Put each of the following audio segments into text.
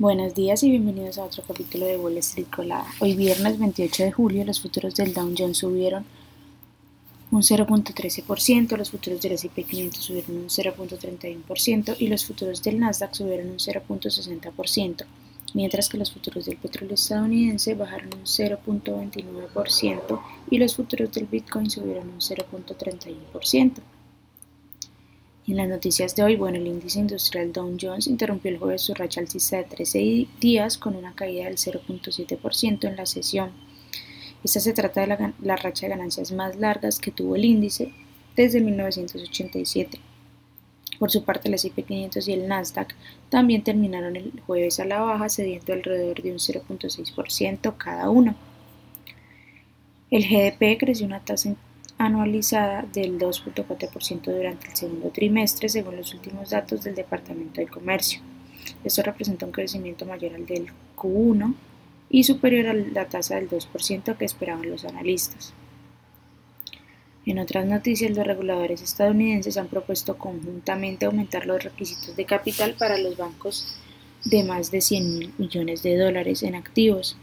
Buenos días y bienvenidos a otro capítulo de Wall Street Colada. Hoy viernes 28 de julio los futuros del Dow Jones subieron un 0.13%, los futuros del S&P 500 subieron un 0.31% y los futuros del Nasdaq subieron un 0.60%, mientras que los futuros del petróleo estadounidense bajaron un 0.29% y los futuros del Bitcoin subieron un 0.31%. En las noticias de hoy, bueno, el índice industrial Dow Jones interrumpió el jueves su racha alcista de 13 días con una caída del 0.7% en la sesión. Esta se trata de la, racha de ganancias más largas que tuvo el índice desde 1987. Por su parte, el S&P 500 y el Nasdaq también terminaron el jueves a la baja, cediendo alrededor de un 0.6% cada uno. El GDP creció una tasa anualizada del 2.4% durante el segundo trimestre, según los últimos datos del Departamento de Comercio. Esto representa un crecimiento mayor al del Q1 y superior a la tasa del 2% que esperaban los analistas. En otras noticias, los reguladores estadounidenses han propuesto conjuntamente aumentar los requisitos de capital para los bancos de más de 100 mil millones de dólares en activos.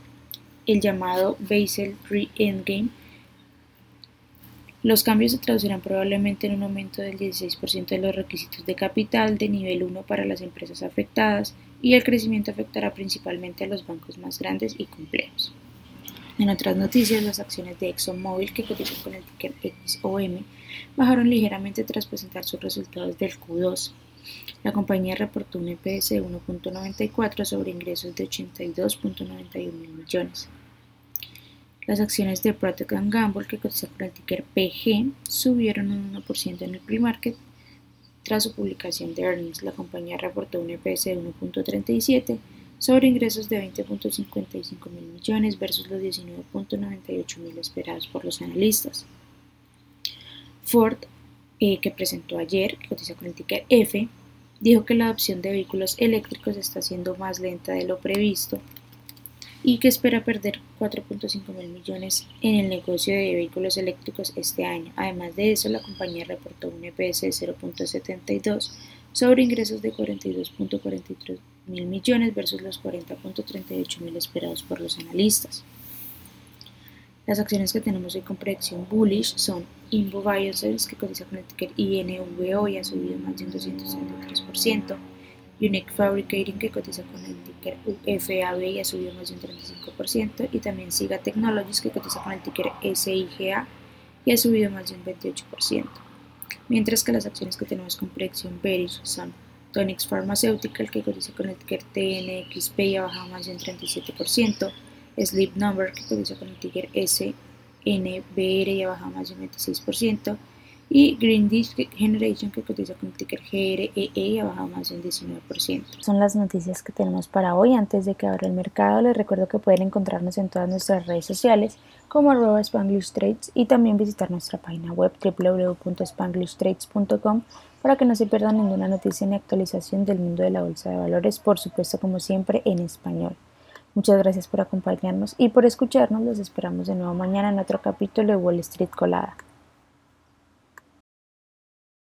El llamado Basel III Endgame los cambios se traducirán probablemente en un aumento del 16% de los requisitos de capital de nivel 1 para las empresas afectadas y el crecimiento afectará principalmente a los bancos más grandes y complejos. En otras noticias, las acciones de ExxonMobil que cotizan con el ticker XOM bajaron ligeramente tras presentar sus resultados del Q2. La compañía reportó un EPS de 1.94 sobre ingresos de 82.91 mil millones. Las acciones de Procter Gamble, que cotizan con el ticker PG, subieron un 1% en el pre-market tras su publicación de earnings. La compañía reportó un EPS de 1.37 sobre ingresos de 20.55 mil millones versus los 19.98 mil esperados por los analistas. Ford, eh, que presentó ayer, que cotiza con el ticker F, dijo que la adopción de vehículos eléctricos está siendo más lenta de lo previsto y que espera perder 4.5 mil millones en el negocio de vehículos eléctricos este año. Además de eso, la compañía reportó un EPS de 0.72 sobre ingresos de 42.43 mil millones versus los 40.38 mil esperados por los analistas. Las acciones que tenemos hoy con predicción bullish son Invo Biosciences, que cotiza con el ticker INVO y ha subido más de un 263%, Unique Fabricating que cotiza con el ticker UFAB y ha subido más de un 35% y también Siga Technologies que cotiza con el ticker SIGA y ha subido más de un 28%. Mientras que las acciones que tenemos con predicción bearish son Tonix Pharmaceutical que cotiza con el ticker TNXP y ha bajado más de un 37%, Sleep Number que cotiza con el ticker SNBR y ha bajado más de un 26%, y Green Dish Generation que cotiza con ticker GREE y ha bajado más de un 19%. Son las noticias que tenemos para hoy. Antes de que abra el mercado, les recuerdo que pueden encontrarnos en todas nuestras redes sociales como arroba Spanglish Trades y también visitar nuestra página web www.spanglishtrades.com para que no se pierdan ninguna noticia ni actualización del mundo de la bolsa de valores, por supuesto como siempre en español. Muchas gracias por acompañarnos y por escucharnos. Los esperamos de nuevo mañana en otro capítulo de Wall Street Colada.